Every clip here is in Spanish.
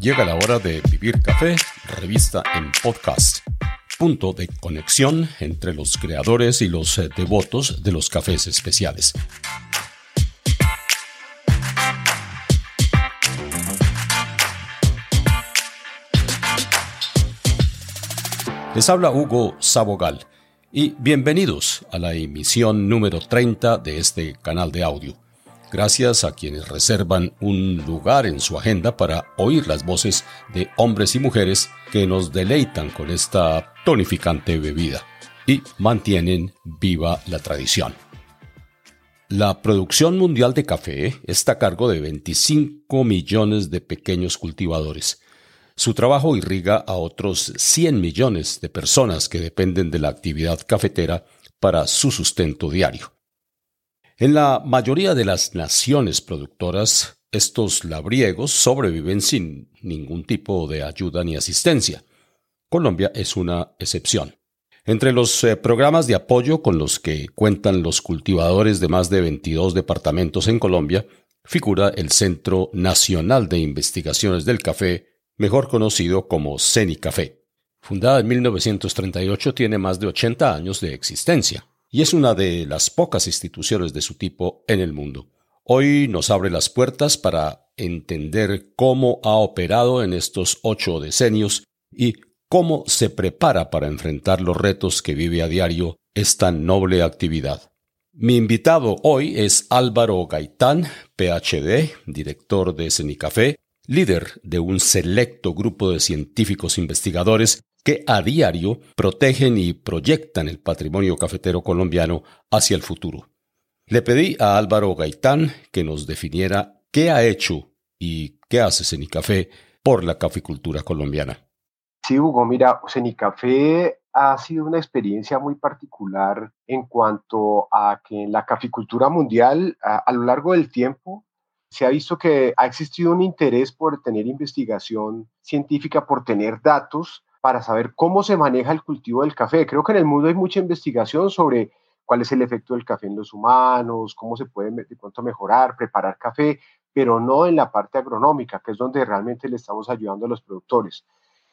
Llega la hora de Vivir Café, revista en podcast. Punto de conexión entre los creadores y los eh, devotos de los cafés especiales. Les habla Hugo Sabogal y bienvenidos a la emisión número 30 de este canal de audio. Gracias a quienes reservan un lugar en su agenda para oír las voces de hombres y mujeres que nos deleitan con esta tonificante bebida y mantienen viva la tradición. La producción mundial de café está a cargo de 25 millones de pequeños cultivadores su trabajo irriga a otros 100 millones de personas que dependen de la actividad cafetera para su sustento diario. En la mayoría de las naciones productoras, estos labriegos sobreviven sin ningún tipo de ayuda ni asistencia. Colombia es una excepción. Entre los eh, programas de apoyo con los que cuentan los cultivadores de más de 22 departamentos en Colombia, figura el Centro Nacional de Investigaciones del Café, mejor conocido como Ceni Café. Fundada en 1938, tiene más de 80 años de existencia y es una de las pocas instituciones de su tipo en el mundo. Hoy nos abre las puertas para entender cómo ha operado en estos ocho decenios y cómo se prepara para enfrentar los retos que vive a diario esta noble actividad. Mi invitado hoy es Álvaro Gaitán, PhD, director de Cenicafé, líder de un selecto grupo de científicos investigadores que a diario protegen y proyectan el patrimonio cafetero colombiano hacia el futuro. Le pedí a Álvaro Gaitán que nos definiera qué ha hecho y qué hace Cenicafé por la caficultura colombiana. Sí, Hugo, mira, Cenicafé ha sido una experiencia muy particular en cuanto a que en la caficultura mundial, a lo largo del tiempo, se ha visto que ha existido un interés por tener investigación científica, por tener datos para saber cómo se maneja el cultivo del café. Creo que en el mundo hay mucha investigación sobre cuál es el efecto del café en los humanos, cómo se puede de pronto mejorar, preparar café, pero no en la parte agronómica, que es donde realmente le estamos ayudando a los productores.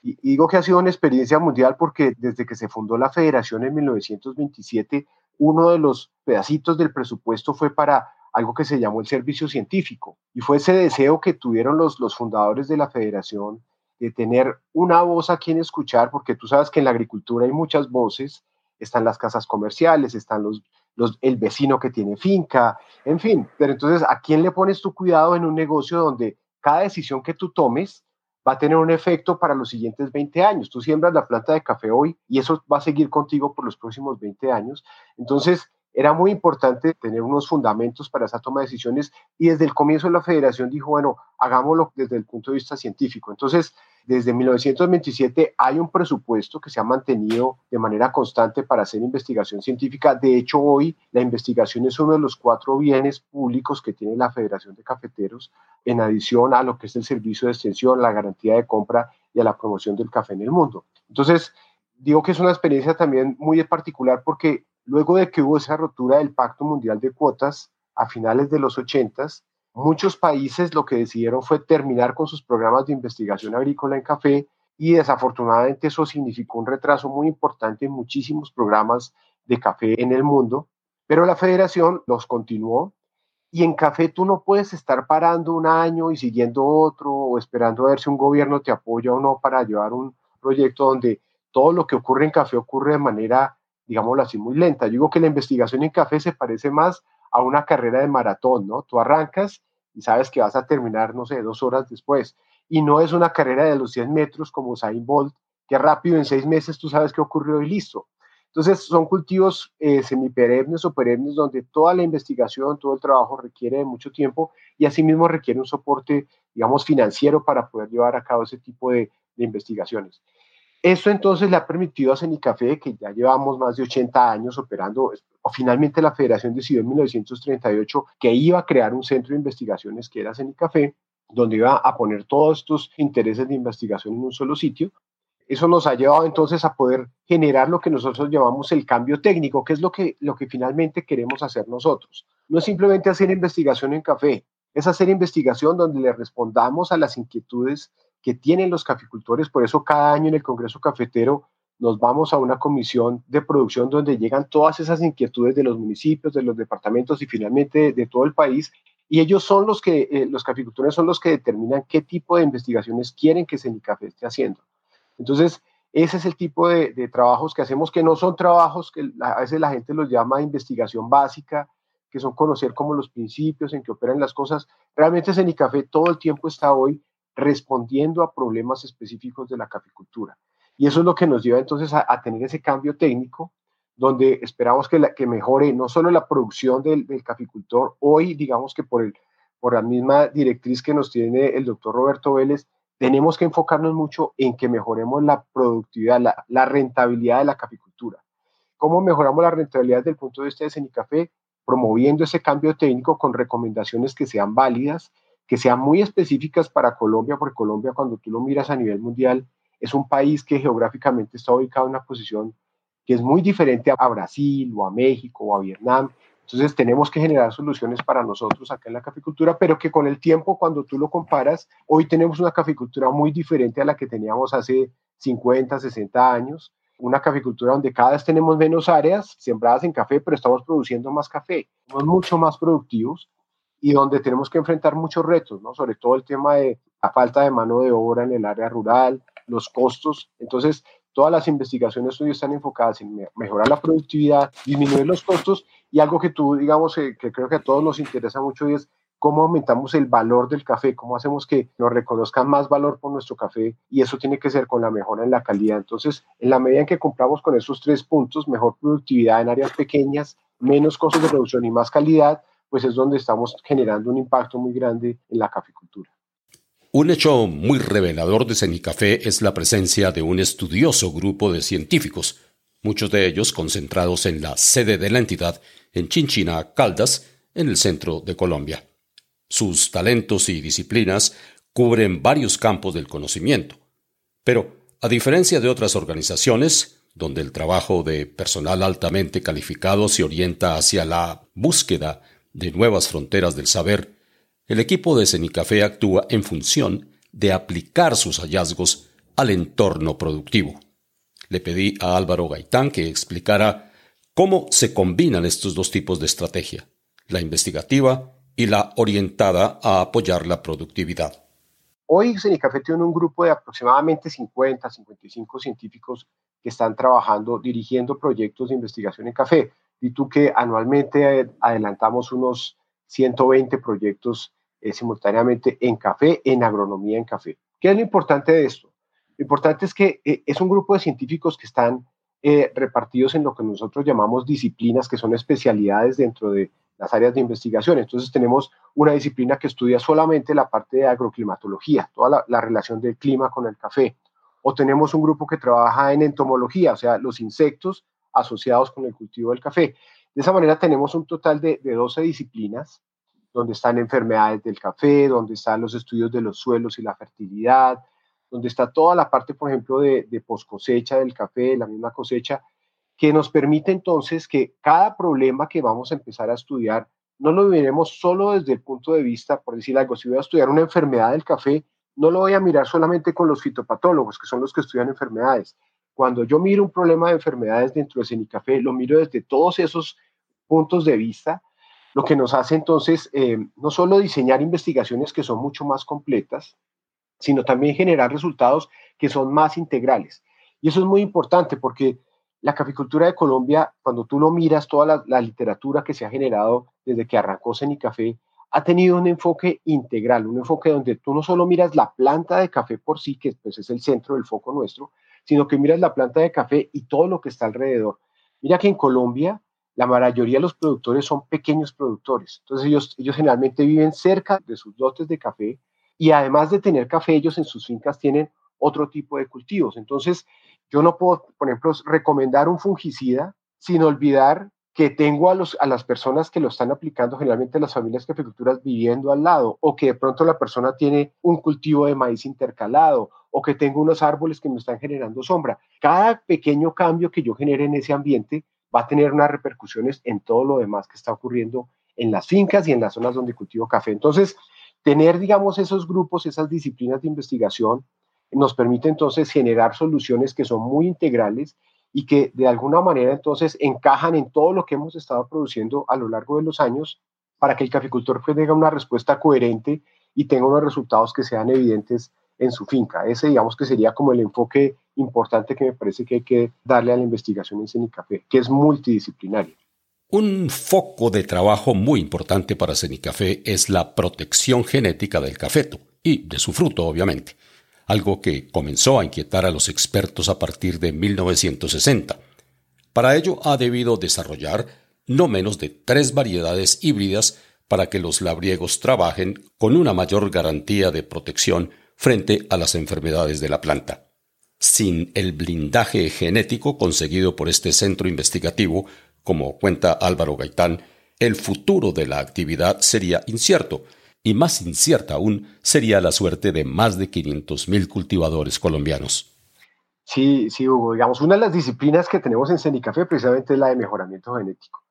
Y digo que ha sido una experiencia mundial porque desde que se fundó la federación en 1927, uno de los pedacitos del presupuesto fue para algo que se llamó el servicio científico. Y fue ese deseo que tuvieron los, los fundadores de la federación de tener una voz a quien escuchar, porque tú sabes que en la agricultura hay muchas voces, están las casas comerciales, están los, los, el vecino que tiene finca, en fin, pero entonces, ¿a quién le pones tu cuidado en un negocio donde cada decisión que tú tomes va a tener un efecto para los siguientes 20 años? Tú siembras la planta de café hoy y eso va a seguir contigo por los próximos 20 años. Entonces, era muy importante tener unos fundamentos para esa toma de decisiones y desde el comienzo la federación dijo, bueno, hagámoslo desde el punto de vista científico. Entonces, desde 1927 hay un presupuesto que se ha mantenido de manera constante para hacer investigación científica. De hecho, hoy la investigación es uno de los cuatro bienes públicos que tiene la Federación de Cafeteros, en adición a lo que es el servicio de extensión, la garantía de compra y a la promoción del café en el mundo. Entonces, digo que es una experiencia también muy particular porque Luego de que hubo esa rotura del Pacto Mundial de Cuotas a finales de los 80, muchos países lo que decidieron fue terminar con sus programas de investigación agrícola en café y desafortunadamente eso significó un retraso muy importante en muchísimos programas de café en el mundo, pero la federación los continuó y en café tú no puedes estar parando un año y siguiendo otro o esperando a ver si un gobierno te apoya o no para llevar un proyecto donde todo lo que ocurre en café ocurre de manera digámoslo así, muy lenta. Yo digo que la investigación en café se parece más a una carrera de maratón, ¿no? Tú arrancas y sabes que vas a terminar, no sé, dos horas después. Y no es una carrera de los 100 metros como Usain Bolt, que rápido en seis meses tú sabes qué ocurrió y listo. Entonces son cultivos eh, semiperennes o perennes donde toda la investigación, todo el trabajo requiere de mucho tiempo y asimismo requiere un soporte, digamos, financiero para poder llevar a cabo ese tipo de, de investigaciones. Esto entonces le ha permitido a Cenicafé, que ya llevamos más de 80 años operando, o finalmente la federación decidió en 1938 que iba a crear un centro de investigaciones que era Cenicafé, donde iba a poner todos estos intereses de investigación en un solo sitio. Eso nos ha llevado entonces a poder generar lo que nosotros llamamos el cambio técnico, que es lo que, lo que finalmente queremos hacer nosotros. No es simplemente hacer investigación en café, es hacer investigación donde le respondamos a las inquietudes que tienen los caficultores. Por eso cada año en el Congreso Cafetero nos vamos a una comisión de producción donde llegan todas esas inquietudes de los municipios, de los departamentos y finalmente de, todo el país. Y ellos son los que, eh, los caficultores son los que determinan qué tipo de investigaciones quieren que Cenicafé esté haciendo. Entonces, ese es el tipo de, de, trabajos que hacemos, que no son trabajos que a veces la gente los llama investigación básica, que son conocer como los principios en que operan las cosas. Realmente Cenicafé todo el tiempo está hoy respondiendo a problemas específicos de la caficultura. Y eso es lo que nos lleva entonces a, tener ese cambio técnico, donde esperamos que, mejore no solo la producción del, caficultor, hoy digamos que por, el, por la misma directriz que nos tiene el doctor Roberto Vélez, tenemos que enfocarnos mucho en que mejoremos la productividad, la, la rentabilidad de la caficultura. ¿Cómo mejoramos la rentabilidad desde el punto de vista de Cenicafé? Promoviendo ese cambio técnico con recomendaciones que sean válidas, que sean muy específicas para Colombia, porque Colombia cuando tú lo miras a nivel mundial es un país que geográficamente está ubicado en una posición que es muy diferente a Brasil o a México o a Vietnam. Entonces tenemos que generar soluciones para nosotros acá en la caficultura, pero que con el tiempo, cuando tú lo comparas, hoy tenemos una caficultura muy diferente a la que teníamos hace 50, 60 años. Una caficultura donde cada vez tenemos menos áreas sembradas en café, pero estamos produciendo más café. Somos mucho más productivos y donde tenemos que enfrentar muchos retos, ¿no? sobre todo el tema de la falta de mano de obra en el área rural, los costos. Entonces, todas las investigaciones hoy están enfocadas en mejorar la productividad, disminuir los costos y algo que tú, digamos, eh, que creo que a todos nos interesa mucho y es cómo aumentamos el valor del café, cómo hacemos que nos reconozcan más valor por nuestro café y eso tiene que ser con la mejora en la calidad. Entonces, en la medida en que compramos con esos tres puntos, mejor productividad en áreas pequeñas, menos costos de producción y más calidad, pues es donde estamos generando un impacto muy grande en la caficultura. Un hecho muy revelador de Cenicafé es la presencia de un estudioso grupo de científicos, muchos de ellos concentrados en la sede de la entidad en Chinchina, Caldas, en el centro de Colombia. Sus talentos y disciplinas cubren varios campos del conocimiento. Pero, a diferencia de otras organizaciones, donde el trabajo de personal altamente calificado se orienta hacia la búsqueda de nuevas fronteras del saber, el equipo de Cenicafé actúa en función de aplicar sus hallazgos al entorno productivo. Le pedí a Álvaro Gaitán que explicara cómo se combinan estos dos tipos de estrategia, la investigativa y la orientada a apoyar la productividad. Hoy Cenicafé tiene un grupo de aproximadamente 50, 55 científicos que están trabajando, dirigiendo proyectos de investigación en café. Y tú que anualmente adelantamos unos 120 proyectos eh, simultáneamente en café, en agronomía en café. ¿Qué es lo importante de esto? Lo importante es que eh, es un grupo de científicos que están eh, repartidos en lo que nosotros llamamos disciplinas, que son especialidades dentro de las áreas de investigación. Entonces tenemos una disciplina que estudia solamente la parte de agroclimatología, toda la, la relación del clima con el café. O tenemos un grupo que trabaja en entomología, o sea, los insectos asociados con el cultivo del café. De esa manera tenemos un total de, de 12 disciplinas, donde están enfermedades del café, donde están los estudios de los suelos y la fertilidad, donde está toda la parte, por ejemplo, de, de post cosecha del café, la misma cosecha, que nos permite entonces que cada problema que vamos a empezar a estudiar no lo veremos solo desde el punto de vista, por decir algo, si voy a estudiar una enfermedad del café, no lo voy a mirar solamente con los fitopatólogos, que son los que estudian enfermedades, cuando yo miro un problema de enfermedades dentro de Cenicafé, lo miro desde todos esos puntos de vista, lo que nos hace entonces eh, no solo diseñar investigaciones que son mucho más completas, sino también generar resultados que son más integrales. Y eso es muy importante porque la caficultura de Colombia, cuando tú lo miras, toda la, literatura que se ha generado desde que arrancó Cenicafé, ha tenido un enfoque integral, un enfoque donde tú no solo miras la planta de café por sí, que pues es el centro del foco nuestro, sino que miras la planta de café y todo lo que está alrededor. Mira que en Colombia la mayoría de los productores son pequeños productores, entonces ellos, ellos generalmente viven cerca de sus lotes de café y además de tener café, ellos en sus fincas tienen otro tipo de cultivos. Entonces, yo no puedo, por ejemplo, recomendar un fungicida sin olvidar que tengo a, los, a las personas que lo están aplicando, generalmente las familias caficulturas viviendo al lado, o que de pronto la persona tiene un cultivo de maíz intercalado, o que tengo unos árboles que me están generando sombra. Cada pequeño cambio que yo genere en ese ambiente va a tener unas repercusiones en todo lo demás que está ocurriendo en las fincas y en las zonas donde cultivo café. Entonces, tener, digamos, esos grupos, esas disciplinas de investigación, nos permite entonces generar soluciones que son muy integrales y que de alguna manera entonces encajan en todo lo que hemos estado produciendo a lo largo de los años para que el caficultor pues, tenga una respuesta coherente y tenga unos resultados que sean evidentes en su finca. Ese digamos que sería como el enfoque importante que me parece que hay que darle a la investigación en Cenicafé, que es multidisciplinaria. Un foco de trabajo muy importante para Cenicafé es la protección genética del cafeto y de su fruto, obviamente, algo que comenzó a inquietar a los expertos a partir de 1960. Para ello ha debido desarrollar no menos de tres variedades híbridas para que los labriegos trabajen con una mayor garantía de protección frente a las enfermedades de la planta. Sin el blindaje genético conseguido por este centro investigativo, como cuenta Álvaro Gaitán, el futuro de la actividad sería incierto, y más incierta aún sería la suerte de más de 500.000 cultivadores colombianos. Sí, sí, Hugo. Digamos, una de las disciplinas que tenemos en Cenicafé precisamente es la de mejoramiento genético.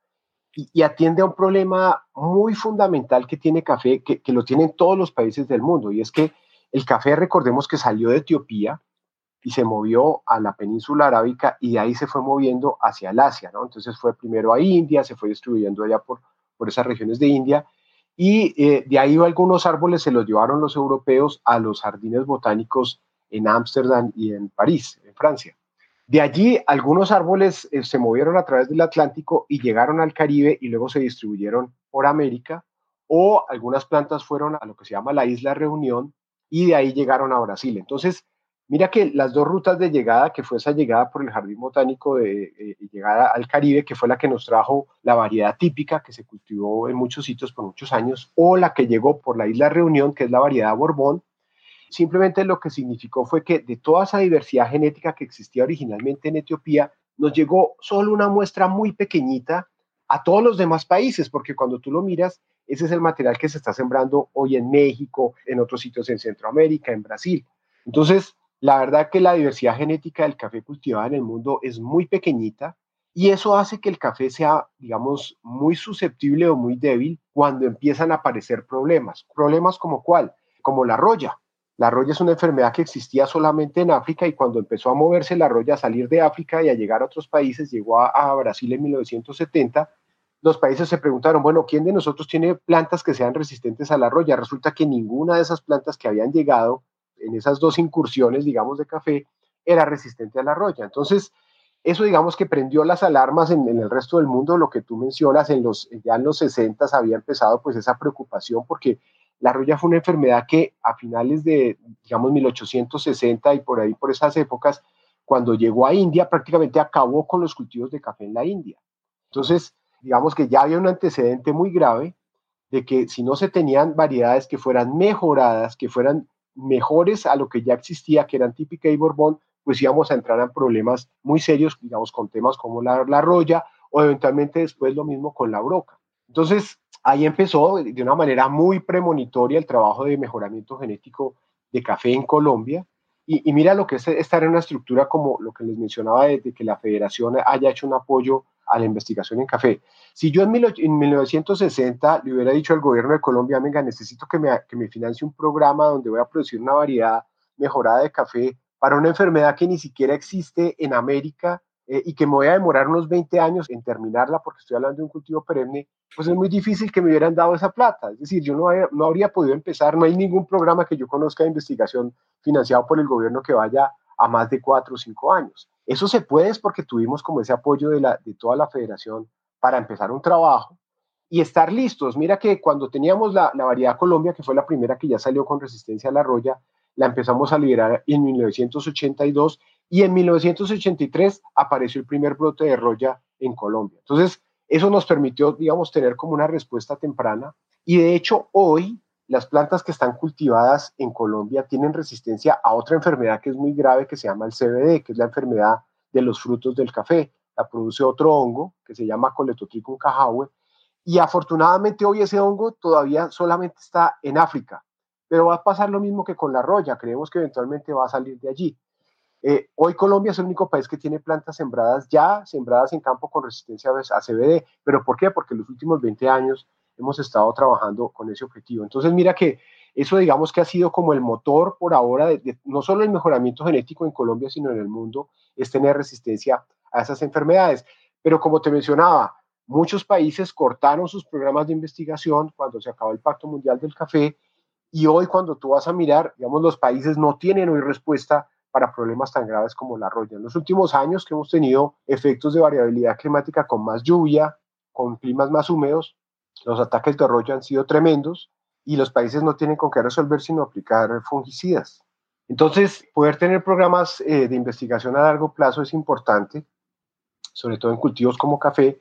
Y, atiende a un problema muy fundamental que tiene café, que, que lo tienen todos los países del mundo, y es que el café, recordemos que salió de Etiopía y se movió a la península arábica y de ahí se fue moviendo hacia el Asia, ¿no? Entonces fue primero a India, se fue distribuyendo allá por, por esas regiones de India y eh, de ahí algunos árboles se los llevaron los europeos a los jardines botánicos en Ámsterdam y en París, en Francia. De allí algunos árboles eh, se movieron a través del Atlántico y llegaron al Caribe y luego se distribuyeron por América o algunas plantas fueron a lo que se llama la Isla Reunión y de ahí llegaron a Brasil. Entonces, mira que las dos rutas de llegada, que fue esa llegada por el Jardín Botánico de eh, llegada al Caribe, que fue la que nos trajo la variedad típica que se cultivó en muchos sitios por muchos años, o la que llegó por la isla Reunión, que es la variedad Borbón, simplemente lo que significó fue que de toda esa diversidad genética que existía originalmente en Etiopía, nos llegó solo una muestra muy pequeñita a todos los demás países, porque cuando tú lo miras, ese es el material que se está sembrando hoy en México, en otros sitios en Centroamérica, en Brasil. Entonces, la verdad que la diversidad genética del café cultivado en el mundo es muy pequeñita y eso hace que el café sea, digamos, muy susceptible o muy débil cuando empiezan a aparecer problemas. Problemas como cuál? Como la roya. La roya es una enfermedad que existía solamente en África y cuando empezó a moverse la roya a salir de África y a llegar a otros países, llegó a, a Brasil en 1970 los países se preguntaron, bueno, ¿quién de nosotros tiene plantas que sean resistentes a la roya? Resulta que ninguna de esas plantas que habían llegado en esas dos incursiones, digamos, de café, era resistente a la roya. Entonces, eso digamos que prendió las alarmas en, el resto del mundo, lo que tú mencionas, en los, ya en los 60 había empezado pues esa preocupación porque la roya fue una enfermedad que a finales de, digamos, 1860 y por ahí, por esas épocas, cuando llegó a India, prácticamente acabó con los cultivos de café en la India. Entonces, digamos que ya había un antecedente muy grave de que si no se tenían variedades que fueran mejoradas, que fueran mejores a lo que ya existía, que eran típica y Borbón, pues íbamos a entrar en problemas muy serios, digamos, con temas como la, la roya o eventualmente después lo mismo con la broca. Entonces, ahí empezó de una manera muy premonitoria el trabajo de mejoramiento genético de café en Colombia. Y, mira lo que es estar en una estructura como lo que les mencionaba de, de que la federación haya hecho un apoyo a la investigación en café. Si yo en, 1960 le hubiera dicho al gobierno de Colombia, venga, necesito que me, que me financie un programa donde voy a producir una variedad mejorada de café para una enfermedad que ni siquiera existe en América eh, y que me voy a demorar unos 20 años en terminarla porque estoy hablando de un cultivo perenne, pues es muy difícil que me hubieran dado esa plata. Es decir, yo no, no habría podido empezar, no hay ningún programa que yo conozca de investigación financiado por el gobierno que vaya a más de cuatro o cinco años. Eso se puede es porque tuvimos como ese apoyo de, la, de toda la federación para empezar un trabajo y estar listos. Mira que cuando teníamos la, la, variedad Colombia, que fue la primera que ya salió con resistencia a la roya, la empezamos a liberar en 1982 y en 1983 apareció el primer brote de roya en Colombia. Entonces, eso nos permitió, digamos, tener como una respuesta temprana y de hecho hoy las plantas que están cultivadas en Colombia tienen resistencia a otra enfermedad que es muy grave que se llama el CBD, que es la enfermedad de los frutos del café. La produce otro hongo que se llama Coletotricum cajahue y afortunadamente hoy ese hongo todavía solamente está en África, pero va a pasar lo mismo que con la roya, creemos que eventualmente va a salir de allí. Eh, hoy Colombia es el único país que tiene plantas sembradas ya, sembradas en campo con resistencia a CBD, pero ¿por qué? Porque en los últimos 20 años hemos estado trabajando con ese objetivo. Entonces, mira que eso digamos que ha sido como el motor por ahora no solo el mejoramiento genético en Colombia, sino en el mundo, es tener resistencia a esas enfermedades. Pero como te mencionaba, muchos países cortaron sus programas de investigación cuando se acabó el Pacto Mundial del Café y hoy cuando tú vas a mirar, digamos, los países no tienen hoy respuesta para problemas tan graves como la roya. En los últimos años que hemos tenido efectos de variabilidad climática con más lluvia, con climas más húmedos, los ataques de roya han sido tremendos y los países no tienen con qué resolver sino aplicar fungicidas. Entonces, poder tener programas eh, de investigación a largo plazo es importante, sobre todo en cultivos como café,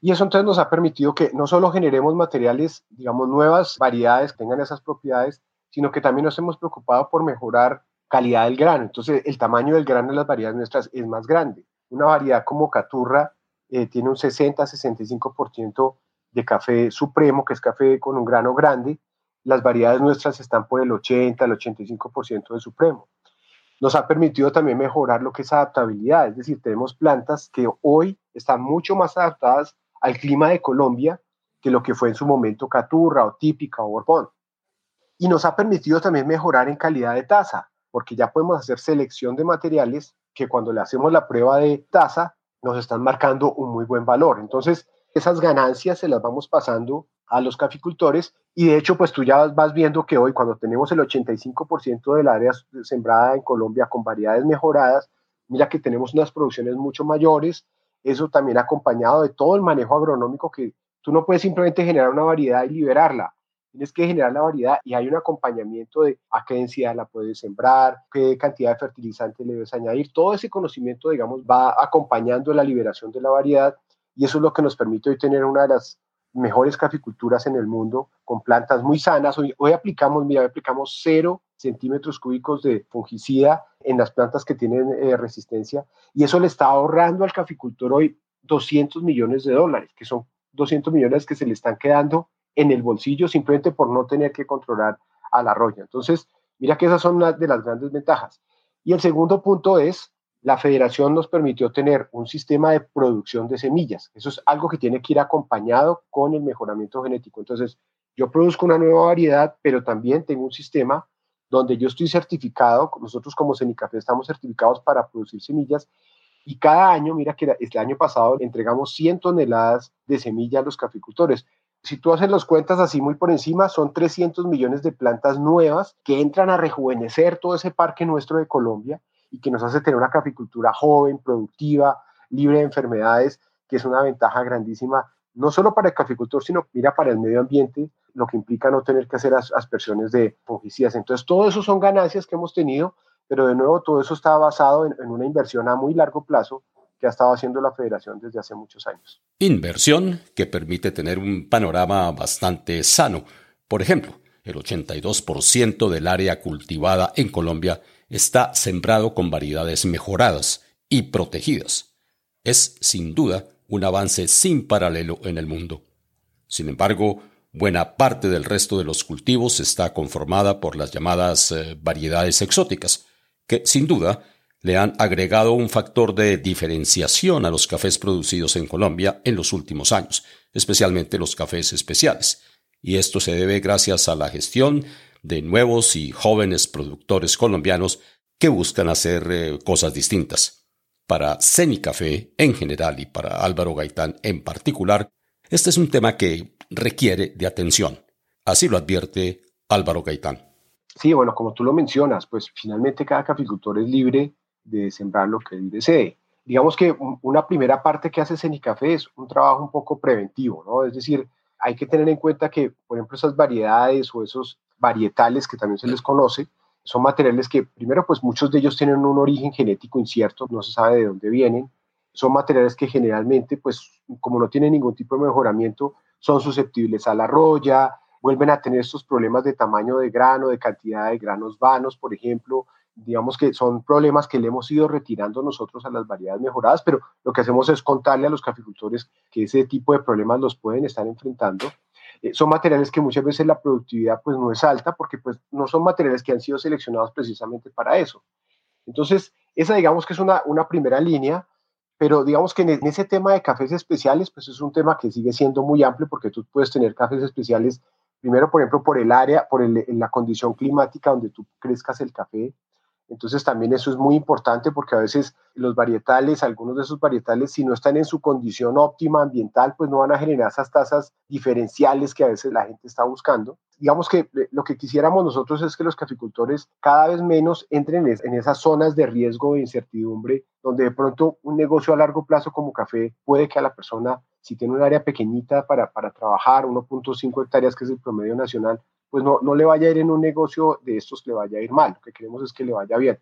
y eso entonces nos ha permitido que no solo generemos materiales, digamos, nuevas variedades que tengan esas propiedades, sino que también nos hemos preocupado por mejorar calidad del grano. Entonces, el tamaño del grano de las variedades nuestras es más grande. Una variedad como Caturra eh, tiene un 60-65% de café supremo, que es café con un grano grande, las variedades nuestras están por el 80, el 85% de supremo. Nos ha permitido también mejorar lo que es adaptabilidad, es decir, tenemos plantas que hoy están mucho más adaptadas al clima de Colombia que lo que fue en su momento Caturra o Típica o Borbón. Y nos ha permitido también mejorar en calidad de taza, porque ya podemos hacer selección de materiales que cuando le hacemos la prueba de taza nos están marcando un muy buen valor. Entonces, esas ganancias se las vamos pasando a los caficultores y de hecho pues tú ya vas viendo que hoy cuando tenemos el 85% del área sembrada en Colombia con variedades mejoradas, mira que tenemos unas producciones mucho mayores, eso también acompañado de todo el manejo agronómico que tú no puedes simplemente generar una variedad y liberarla, tienes que generar la variedad y hay un acompañamiento de a qué densidad la puedes sembrar, qué cantidad de fertilizante le debes añadir, todo ese conocimiento digamos va acompañando la liberación de la variedad y eso es lo que nos permite hoy tener una de las mejores caficulturas en el mundo con plantas muy sanas. Hoy, hoy aplicamos, mira, aplicamos cero centímetros cúbicos de fungicida en las plantas que tienen eh, resistencia y eso le está ahorrando al caficultor hoy 200 millones de dólares, que son 200 millones que se le están quedando en el bolsillo simplemente por no tener que controlar a la roya. Entonces, mira que esas son una de las grandes ventajas. Y el segundo punto es la federación nos permitió tener un sistema de producción de semillas. Eso es algo que tiene que ir acompañado con el mejoramiento genético. Entonces, yo produzco una nueva variedad, pero también tengo un sistema donde yo estoy certificado, nosotros como Cenicafé estamos certificados para producir semillas y cada año, mira que el año pasado entregamos 100 toneladas de semillas a los caficultores. Si tú haces las cuentas así muy por encima, son 300 millones de plantas nuevas que entran a rejuvenecer todo ese parque nuestro de Colombia y que nos hace tener una caficultura joven, productiva, libre de enfermedades, que es una ventaja grandísima, no solo para el caficultor, sino mira para el medio ambiente, lo que implica no tener que hacer aspersiones de fungicidas. Entonces, todo eso son ganancias que hemos tenido, pero de nuevo, todo eso está basado en, en una inversión a muy largo plazo que ha estado haciendo la federación desde hace muchos años. Inversión que permite tener un panorama bastante sano. Por ejemplo, el 82% del área cultivada en Colombia está sembrado con variedades mejoradas y protegidas. Es, sin duda, un avance sin paralelo en el mundo. Sin embargo, buena parte del resto de los cultivos está conformada por las llamadas eh, variedades exóticas, que, sin duda, le han agregado un factor de diferenciación a los cafés producidos en Colombia en los últimos años, especialmente los cafés especiales, y esto se debe gracias a la gestión de nuevos y jóvenes productores colombianos que buscan hacer eh, cosas distintas. Para Café en general y para Álvaro Gaitán en particular, este es un tema que requiere de atención. Así lo advierte Álvaro Gaitán. Sí, bueno, como tú lo mencionas, pues finalmente cada caficultor es libre de sembrar lo que desee. Digamos que una primera parte que hace Cenicafé es un trabajo un poco preventivo, ¿no? Es decir, hay que tener en cuenta que, por ejemplo, esas variedades o esos varietales que también se les conoce, son materiales que primero pues muchos de ellos tienen un origen genético incierto, no se sabe de dónde vienen, son materiales que generalmente pues como no tienen ningún tipo de mejoramiento son susceptibles a la roya, vuelven a tener estos problemas de tamaño de grano, de cantidad de granos vanos, por ejemplo, digamos que son problemas que le hemos ido retirando nosotros a las variedades mejoradas, pero lo que hacemos es contarle a los caficultores que ese tipo de problemas los pueden estar enfrentando eh, son materiales que muchas veces la productividad pues no es alta porque pues no son materiales que han sido seleccionados precisamente para eso. Entonces, esa digamos que es una, una primera línea, pero digamos que en, en ese tema de cafés especiales pues es un tema que sigue siendo muy amplio porque tú puedes tener cafés especiales Primero, por ejemplo, por el área, por la condición climática donde tú crezcas el café. Entonces también eso es muy importante porque a veces los varietales, algunos de esos varietales, si no están en su condición óptima ambiental, pues no van a generar esas tasas diferenciales que a veces la gente está buscando. Digamos que eh, lo que quisiéramos nosotros es que los caficultores cada vez menos entren en esas zonas de riesgo e incertidumbre, donde de pronto un negocio a largo plazo como café puede que a la persona, si tiene un área pequeñita para, para trabajar, 1.5 hectáreas, que es el promedio nacional, pues no, no le vaya a ir en un negocio de estos, le vaya a ir mal. Lo que queremos es que le vaya bien.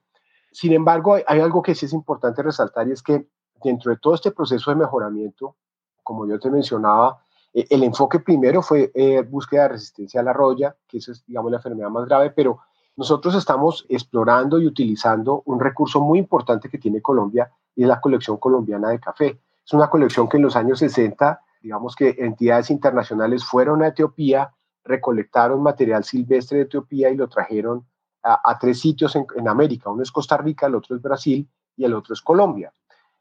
Sin embargo, hay, algo que sí es importante resaltar y es que dentro de todo este proceso de mejoramiento, como yo te mencionaba, eh, el enfoque primero fue eh, búsqueda de resistencia a la roya, que esa es, digamos, la enfermedad más grave, pero nosotros estamos explorando y utilizando un recurso muy importante que tiene Colombia y es la colección colombiana de café. Es una colección que en los años 60, digamos que entidades internacionales fueron a Etiopía, recolectaron material silvestre de Etiopía y lo trajeron a, tres sitios en, América. Uno es Costa Rica, el otro es Brasil y el otro es Colombia.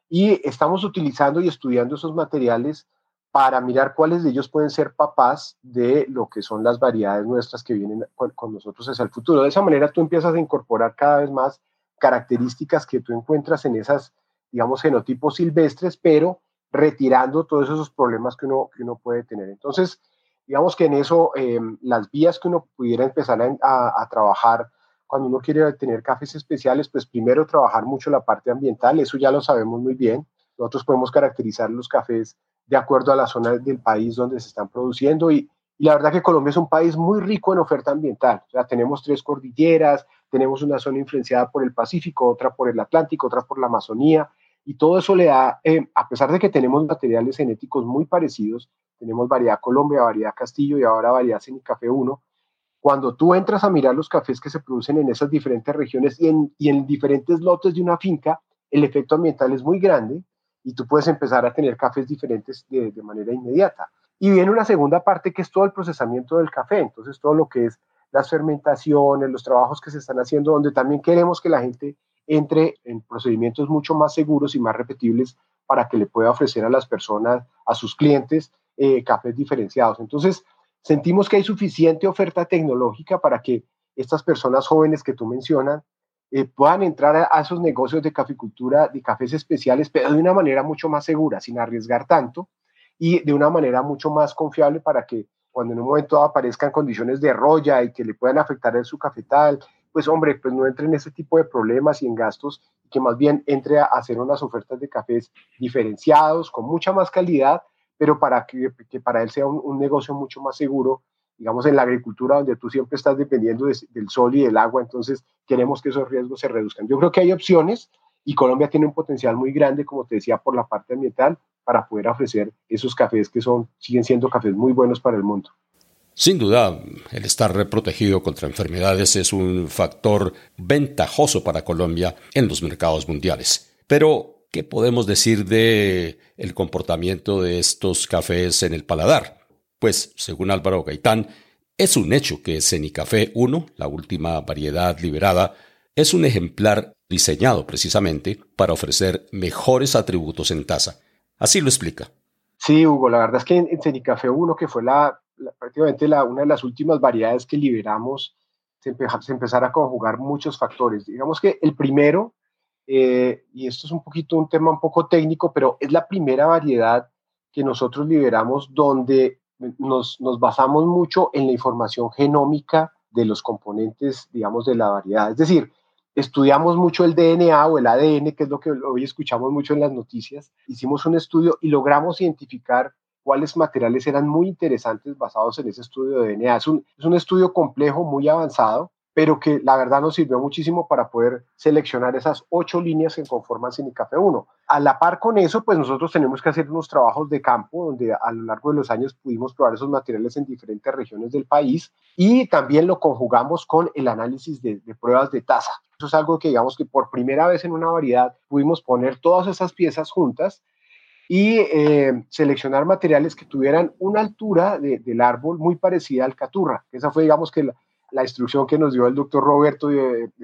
Y estamos utilizando y estudiando esos materiales para mirar cuáles de ellos pueden ser papás de lo que son las variedades nuestras que vienen con, nosotros hacia el futuro. De esa manera tú empiezas a incorporar cada vez más características que tú encuentras en esas, digamos, genotipos silvestres, pero retirando todos esos problemas que uno, que uno puede tener. Entonces, digamos que en eso, em, las vías que uno pudiera empezar a, trabajar cuando uno quiere tener cafés especiales, pues primero trabajar mucho la parte ambiental, eso ya lo sabemos muy bien. Nosotros podemos caracterizar los cafés de acuerdo a la zona del país donde se están produciendo y, y la verdad que Colombia es un país muy rico en oferta ambiental. O sea, tenemos tres cordilleras, tenemos una zona influenciada por el Pacífico, otra por el Atlántico, otra por la Amazonía, y todo eso le da, eh, a pesar de que tenemos materiales genéticos muy parecidos, tenemos variedad Colombia, variedad Castillo y ahora variedad Café 1, cuando tú entras a mirar los cafés que se producen en esas diferentes regiones y en, y en diferentes lotes de una finca, el efecto ambiental es muy grande y tú puedes empezar a tener cafés diferentes de, de manera inmediata. Y viene una segunda parte que es todo el procesamiento del café, entonces todo lo que es las fermentaciones, los trabajos que se están haciendo, donde también queremos que la gente entre en procedimientos mucho más seguros y más repetibles para que le pueda ofrecer a las personas, a sus clientes, eh, cafés diferenciados. Entonces, sentimos que hay suficiente oferta tecnológica para que estas personas jóvenes que tú mencionas eh, puedan entrar a, esos negocios de caficultura, de cafés especiales, pero de una manera mucho más segura, sin arriesgar tanto y de una manera mucho más confiable para que cuando en un momento aparezcan condiciones de roya y que le puedan afectar en su cafetal, pues hombre, pues no entre en ese tipo de problemas y en gastos, que más bien entre a hacer unas ofertas de cafés diferenciados, con mucha más calidad, pero para que, para él sea un, negocio mucho más seguro, digamos en la agricultura donde tú siempre estás dependiendo del sol y del agua, entonces queremos que esos riesgos se reduzcan. Yo creo que hay opciones y Colombia tiene un potencial muy grande, como te decía, por la parte ambiental, para poder ofrecer esos cafés que son, siguen siendo cafés muy buenos para el mundo. Sin duda, el estar protegido contra enfermedades es un factor ventajoso para Colombia en los mercados mundiales. Pero, ¿qué podemos decir de el comportamiento de estos cafés en el paladar? Pues, según Álvaro Gaitán, es un hecho que Cenicafé 1, la última variedad liberada, es un ejemplar diseñado precisamente para ofrecer mejores atributos en taza. Así lo explica. Sí, Hugo, la verdad es que en Cenicafé 1, que fue la prácticamente una de las últimas variedades que liberamos, se, se empezaron a conjugar muchos factores. Digamos que el primero, eh, y esto es un poquito un tema un poco técnico, pero es la primera variedad que nosotros liberamos donde nos, nos basamos mucho en la información genómica de los componentes, digamos, de la variedad. Es decir, estudiamos mucho el DNA o el ADN, que es lo que hoy escuchamos mucho en las noticias. Hicimos un estudio y logramos identificar cuáles materiales eran muy interesantes basados en ese estudio de DNA. Es un, es un estudio complejo, muy avanzado, pero que la verdad nos sirvió muchísimo para poder seleccionar esas ocho líneas que conforman Café 1. A la par con eso, pues nosotros tenemos que hacer unos trabajos de campo donde a lo largo de los años pudimos probar esos materiales en diferentes regiones del país y también lo conjugamos con el análisis de, de pruebas de tasa. Eso es algo que digamos que por primera vez en una variedad pudimos poner todas esas piezas juntas y eh, seleccionar materiales que tuvieran una altura del árbol muy parecida al caturra. Esa fue, digamos, que la, instrucción que nos dio el doctor Roberto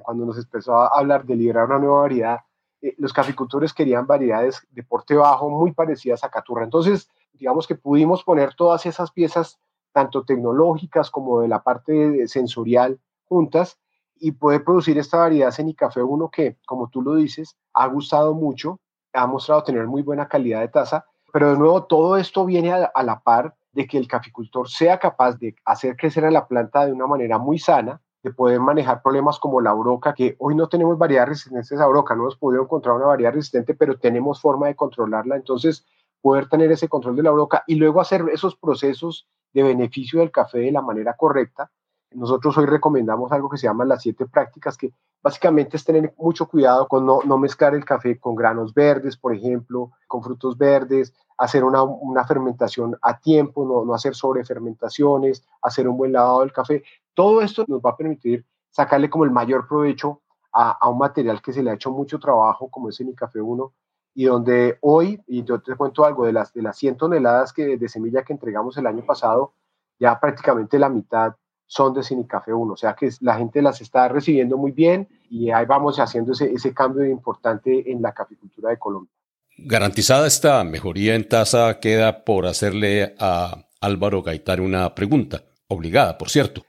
cuando nos empezó a hablar de liberar una nueva variedad. Eh, los caficultores querían variedades de porte bajo muy parecidas a caturra. Entonces, digamos que pudimos poner todas esas piezas tanto tecnológicas como de la parte sensorial juntas y poder producir esta variedad Cenicafé 1 que, como tú lo dices, ha gustado mucho, ha mostrado tener muy buena calidad de taza, pero de nuevo todo esto viene a la par de que el caficultor sea capaz de hacer crecer a la planta de una manera muy sana, de poder manejar problemas como la broca, que hoy no tenemos variedades resistentes a broca, no hemos podido encontrar una variedad resistente, pero tenemos forma de controlarla, entonces poder tener ese control de la broca y luego hacer esos procesos de beneficio del café de la manera correcta. Nosotros hoy recomendamos algo que se llama las siete prácticas, que básicamente es tener mucho cuidado con no, no mezclar el café con granos verdes, por ejemplo, con frutos verdes, hacer una, una fermentación a tiempo, no, no hacer sobrefermentaciones, hacer un buen lavado del café. Todo esto nos va a permitir sacarle como el mayor provecho a, a un material que se le ha hecho mucho trabajo, como es el Café 1, y donde hoy, y yo te cuento algo, de las, de las 100 toneladas que, de semilla que entregamos el año pasado, ya prácticamente la mitad son de Cinicafé 1, o sea que la gente las está recibiendo muy bien y ahí vamos haciendo ese, ese cambio importante en la caficultura de Colombia. Garantizada esta mejoría en tasa, queda por hacerle a Álvaro Gaitán una pregunta, obligada, por cierto.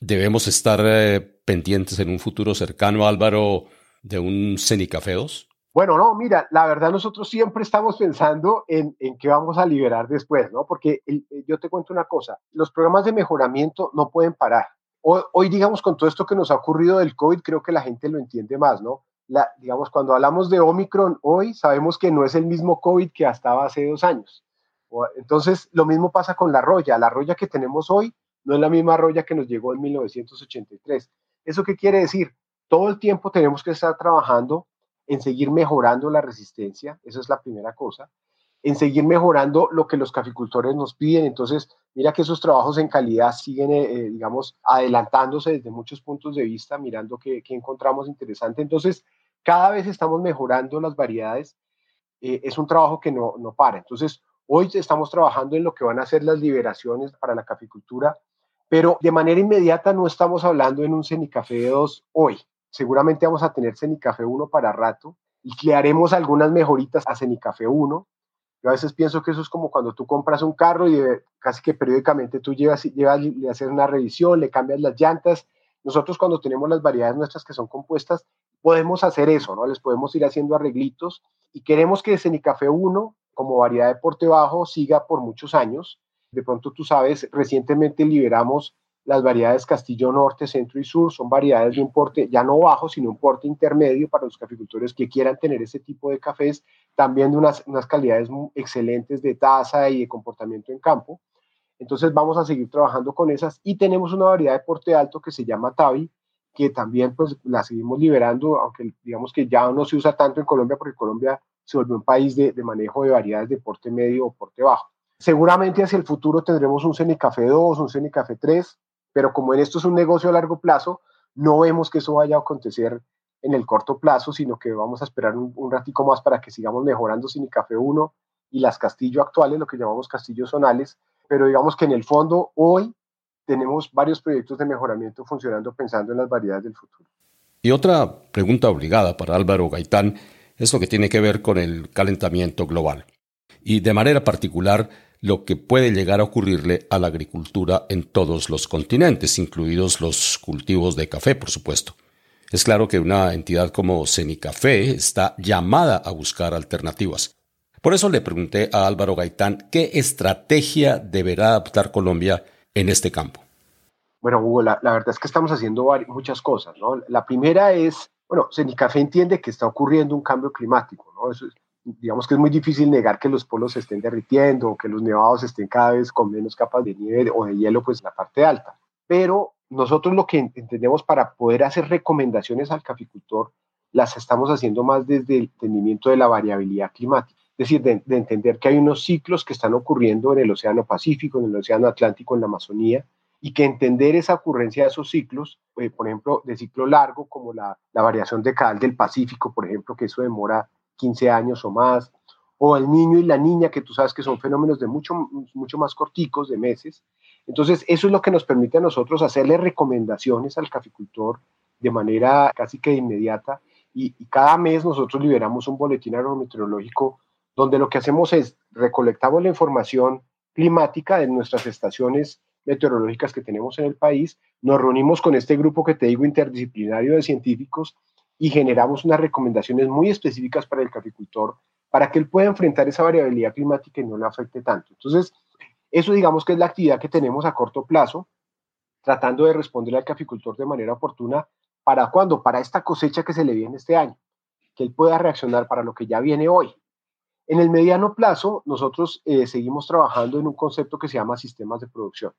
¿Debemos estar eh, pendientes en un futuro cercano, Álvaro, de un Cenicafé 2? Bueno, no, mira, la verdad nosotros siempre estamos pensando en, en qué vamos a liberar después, ¿no? Porque yo te cuento una cosa, los programas de mejoramiento no pueden parar. Hoy, digamos, con todo esto que nos ha ocurrido del COVID, creo que la gente lo entiende más, ¿no? Digamos, cuando hablamos de Omicron hoy, sabemos que no es el mismo COVID que estaba hace dos años. Entonces, lo mismo pasa con la roya. La roya que tenemos hoy no es la misma roya que nos llegó en 1983. ¿Eso qué quiere decir? Todo el tiempo tenemos que estar trabajando en seguir mejorando la resistencia, esa es la primera cosa, en seguir mejorando lo que los caficultores nos piden. Entonces, mira que esos trabajos en calidad siguen, eh, eh, digamos, adelantándose desde muchos puntos de vista, mirando qué, encontramos interesante. Entonces, cada vez estamos mejorando las variedades. Eh, es un trabajo que no, no para. Entonces, hoy estamos trabajando en lo que van a ser las liberaciones para la caficultura, pero de manera inmediata no estamos hablando en un Cenicafé 2 hoy seguramente vamos a tener Cenicafé 1 para rato y le haremos algunas mejoritas a Cenicafé 1. Yo a veces pienso que eso es como cuando tú compras un carro y eh, casi que periódicamente tú llevas, llevas le haces una revisión, le cambias las llantas. Nosotros cuando tenemos las variedades nuestras que son compuestas, podemos hacer eso, ¿no? Les podemos ir haciendo arreglitos y queremos que Cenicafé 1 como variedad de porte bajo siga por muchos años. De pronto tú sabes, recientemente liberamos las variedades Castillo Norte, Centro y Sur son variedades de un porte ya no bajo, sino un porte intermedio para los caficultores que quieran tener ese tipo de cafés, también de unas, unas calidades excelentes de taza y de comportamiento en campo. Entonces vamos a seguir trabajando con esas y tenemos una variedad de porte alto que se llama Tavi, que también pues la seguimos liberando, aunque digamos que ya no se usa tanto en Colombia porque Colombia se volvió un país de, de manejo de variedades de porte medio o porte bajo. Seguramente hacia el futuro tendremos un Cenicafé 2, un Cenicafé 3, pero como en esto es un negocio a largo plazo, no vemos que eso vaya a acontecer en el corto plazo, sino que vamos a esperar un, un ratico más para que sigamos mejorando Café 1 y las Castillo actuales, lo que llamamos castillos zonales, pero digamos que en el fondo hoy tenemos varios proyectos de mejoramiento funcionando pensando en las variedades del futuro. Y otra pregunta obligada para Álvaro Gaitán es lo que tiene que ver con el calentamiento global. Y de manera particular, lo que puede llegar a ocurrirle a la agricultura en todos los continentes, incluidos los cultivos de café, por supuesto. Es claro que una entidad como Cenicafé está llamada a buscar alternativas. Por eso le pregunté a Álvaro Gaitán qué estrategia deberá adoptar Colombia en este campo. Bueno, Hugo, la, verdad es que estamos haciendo muchas cosas. La primera es, bueno, Cenicafé entiende que está ocurriendo un cambio climático. ¿no? Eso es, digamos que es muy difícil negar que los polos se estén derritiendo o que los nevados estén cada vez con menos capas de nieve o de hielo, pues en la parte alta. Pero nosotros lo que entendemos para poder hacer recomendaciones al caficultor, las estamos haciendo más desde el entendimiento de la variabilidad climática. Es decir, de, entender que hay unos ciclos que están ocurriendo en el Océano Pacífico, en el Océano Atlántico, en la Amazonía, y que entender esa ocurrencia de esos ciclos, eh, por ejemplo, de ciclo largo, como la, la variación decadal del Pacífico, por ejemplo, que eso demora 15 años o más, o el niño y la niña, que tú sabes que son fenómenos de mucho, mucho más corticos, de meses. Entonces, eso es lo que nos permite a nosotros hacerle recomendaciones al caficultor de manera casi que inmediata. Y, cada mes nosotros liberamos un boletín agrometeorológico donde lo que hacemos es recolectamos la información climática de nuestras estaciones meteorológicas que tenemos en el país, nos reunimos con este grupo que te digo interdisciplinario de científicos y generamos unas recomendaciones muy específicas para el caficultor para que él pueda enfrentar esa variabilidad climática y no le afecte tanto. Entonces, eso digamos que es la actividad que tenemos a corto plazo, tratando de responder al caficultor de manera oportuna. ¿Para cuándo? Para esta cosecha que se le viene este año, que él pueda reaccionar para lo que ya viene hoy. En el mediano plazo, nosotros eh, seguimos trabajando en un concepto que se llama sistemas de producción.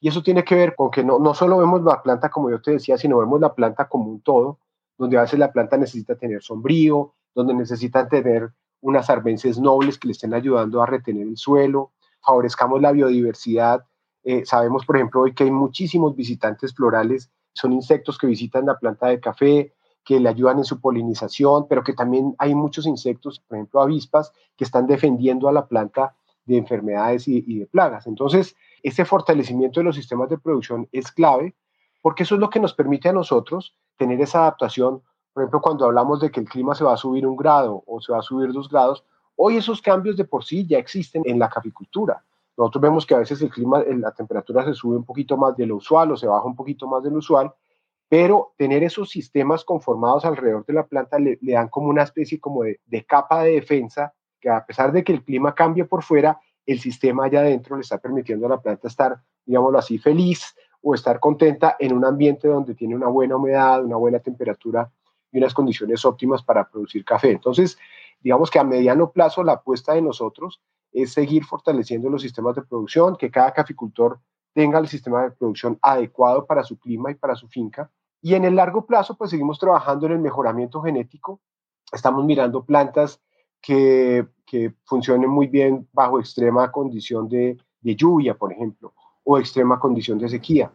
Y eso tiene que ver con que no, no solo vemos la planta, como yo te decía, sino vemos la planta como un todo, donde a veces la planta necesita tener sombrío, donde necesita tener unas arbences nobles que le estén ayudando a retener el suelo, favorezcamos la biodiversidad. Eh, sabemos, por ejemplo, hoy que hay muchísimos visitantes florales, son insectos que visitan la planta de café, que le ayudan en su polinización, pero que también hay muchos insectos, por ejemplo, avispas, que están defendiendo a la planta de enfermedades y, de plagas. Entonces, ese fortalecimiento de los sistemas de producción es clave porque eso es lo que nos permite a nosotros tener esa adaptación. Por ejemplo, cuando hablamos de que el clima se va a subir un grado o se va a subir dos grados, hoy esos cambios de por sí ya existen en la caficultura. Nosotros vemos que a veces el clima, la temperatura se sube un poquito más de lo usual o se baja un poquito más de lo usual pero tener esos sistemas conformados alrededor de la planta le, dan como una especie como de, capa de defensa que a pesar de que el clima cambie por fuera, el sistema allá adentro le está permitiendo a la planta estar, digámoslo así, feliz o estar contenta en un ambiente donde tiene una buena humedad, una buena temperatura y unas condiciones óptimas para producir café. Entonces, digamos que a mediano plazo la apuesta de nosotros es seguir fortaleciendo los sistemas de producción, que cada caficultor tenga el sistema de producción adecuado para su clima y para su finca y en el largo plazo, pues seguimos trabajando en el mejoramiento genético. Estamos mirando plantas que, que funcionen muy bien bajo extrema condición de, de lluvia, por ejemplo, o extrema condición de sequía.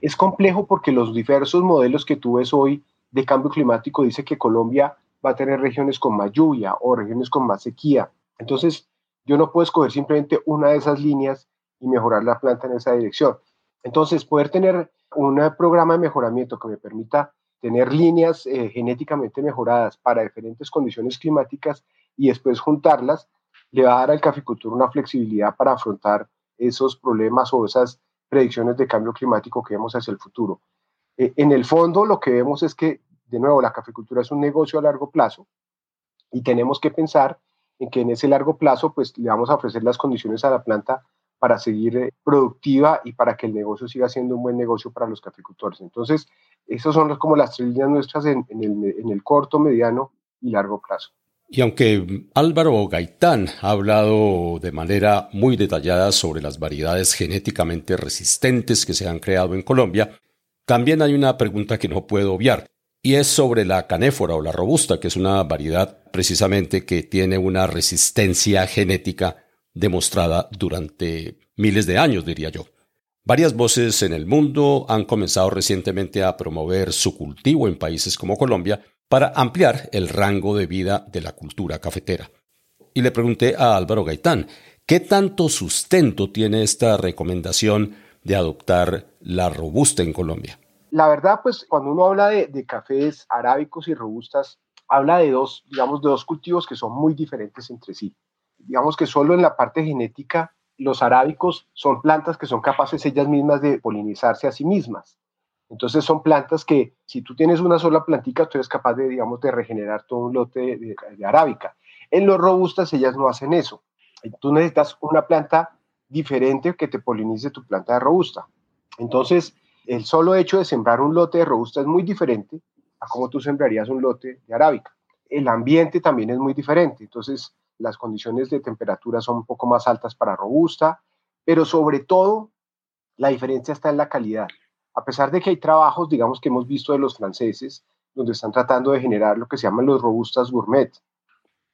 Es complejo porque los diversos modelos que tú ves hoy de cambio climático dice que Colombia va a tener regiones con más lluvia o regiones con más sequía. Entonces, yo no puedo escoger simplemente una de esas líneas y mejorar la planta en esa dirección. Entonces, poder tener un programa de mejoramiento que me permita tener líneas eh, genéticamente mejoradas para diferentes condiciones climáticas y después juntarlas, le va a dar al caficultor una flexibilidad para afrontar esos problemas o esas predicciones de cambio climático que vemos hacia el futuro. Eh, en el fondo, lo que vemos es que, de nuevo, la caficultura es un negocio a largo plazo y tenemos que pensar en que en ese largo plazo, pues le vamos a ofrecer las condiciones a la planta para seguir eh, productiva y para que el negocio siga siendo un buen negocio para los caficultores. Entonces, esas son como las tres líneas nuestras en, el, en el corto, mediano y largo plazo. Y aunque Álvaro Gaitán ha hablado de manera muy detallada sobre las variedades genéticamente resistentes que se han creado en Colombia, también hay una pregunta que no puedo obviar, y es sobre la canéfora o la robusta, que es una variedad precisamente que tiene una resistencia genética demostrada durante miles de años, diría yo. Varias voces en el mundo han comenzado recientemente a promover su cultivo en países como Colombia para ampliar el rango de vida de la cultura cafetera. Y le pregunté a Álvaro Gaitán, ¿qué tanto sustento tiene esta recomendación de adoptar la robusta en Colombia? La verdad, pues cuando uno habla de, cafés arábicos y robustas, habla de dos, digamos, de dos cultivos que son muy diferentes entre sí digamos que solo en la parte genética, los arábicos son plantas que son capaces ellas mismas de polinizarse a sí mismas. Entonces son plantas que si tú tienes una sola plantica, tú eres capaz de, digamos, de regenerar todo un lote de, arábica. En los robustas ellas no hacen eso. Tú necesitas una planta diferente que te polinice tu planta de robusta. Entonces, el solo hecho de sembrar un lote de robusta es muy diferente a cómo tú sembrarías un lote de arábica. El ambiente también es muy diferente. Entonces, las condiciones de temperatura son un poco más altas para robusta, pero sobre todo la diferencia está en la calidad. A pesar de que hay trabajos, digamos, que hemos visto de los franceses, donde están tratando de generar lo que se llaman los robustas gourmet.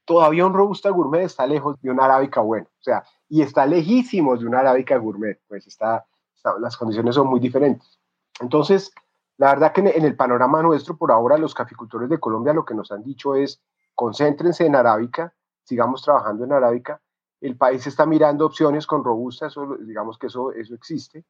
Todavía un robusta gourmet está lejos de una arábica bueno, o sea, y está lejísimo de una arábica gourmet, pues está, las condiciones son muy diferentes. Entonces, la verdad que en el panorama nuestro, por ahora, los caficultores de Colombia lo que nos han dicho es, concéntrense en arábica, sigamos trabajando en arábica. El país está mirando opciones con robusta, eso, digamos que eso, eso existe,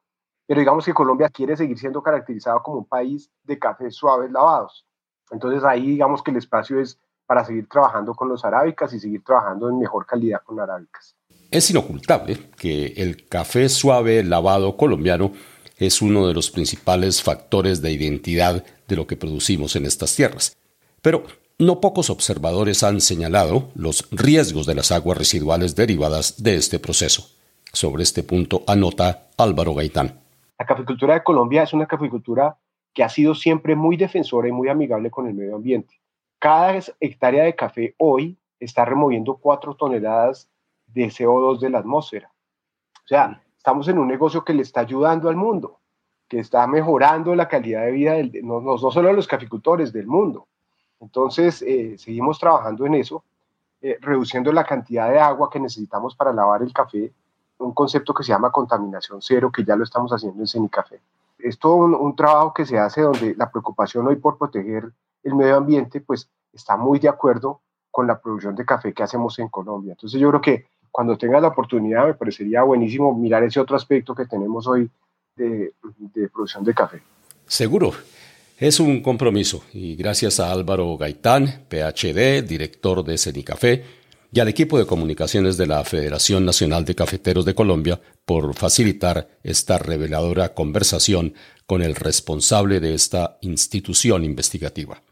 pero digamos que Colombia quiere seguir siendo caracterizado como un país de cafés suaves lavados. Entonces ahí digamos que el espacio es para seguir trabajando con los arábicas y seguir trabajando en mejor calidad con arábicas. Es inocultable que el café suave lavado colombiano es uno de los principales factores de identidad de lo que producimos en estas tierras. Pero no pocos observadores han señalado los riesgos de las aguas residuales derivadas de este proceso. Sobre este punto anota Álvaro Gaitán. La caficultura de Colombia es una caficultura que ha sido siempre muy defensora y muy amigable con el medio ambiente. Cada hectárea de café hoy está removiendo cuatro toneladas de CO2 de la atmósfera. O sea, estamos en un negocio que le está ayudando al mundo, que está mejorando la calidad de vida, del, no, no, solo de los caficultores, del mundo. Entonces, eh, seguimos trabajando en eso, eh, reduciendo la cantidad de agua que necesitamos para lavar el café, un concepto que se llama contaminación cero, que ya lo estamos haciendo en Cenicafé. Es todo un, trabajo que se hace donde la preocupación hoy por proteger el medio ambiente, pues está muy de acuerdo con la producción de café que hacemos en Colombia. Entonces yo creo que cuando tenga la oportunidad me parecería buenísimo mirar ese otro aspecto que tenemos hoy de, de producción de café. Seguro. Es un compromiso y gracias a Álvaro Gaitán, PhD, director de Cenicafé, y al equipo de comunicaciones de la Federación Nacional de Cafeteros de Colombia por facilitar esta reveladora conversación con el responsable de esta institución investigativa.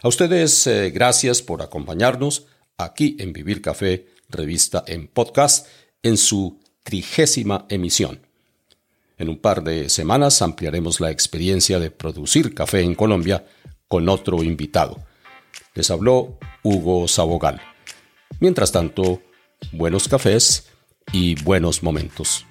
A ustedes eh, gracias por acompañarnos aquí en Vivir Café, revista en podcast, en su trigésima emisión. En un par de semanas ampliaremos la experiencia de producir café en Colombia con otro invitado. Les habló Hugo Sabogal. Mientras tanto, buenos cafés y buenos momentos.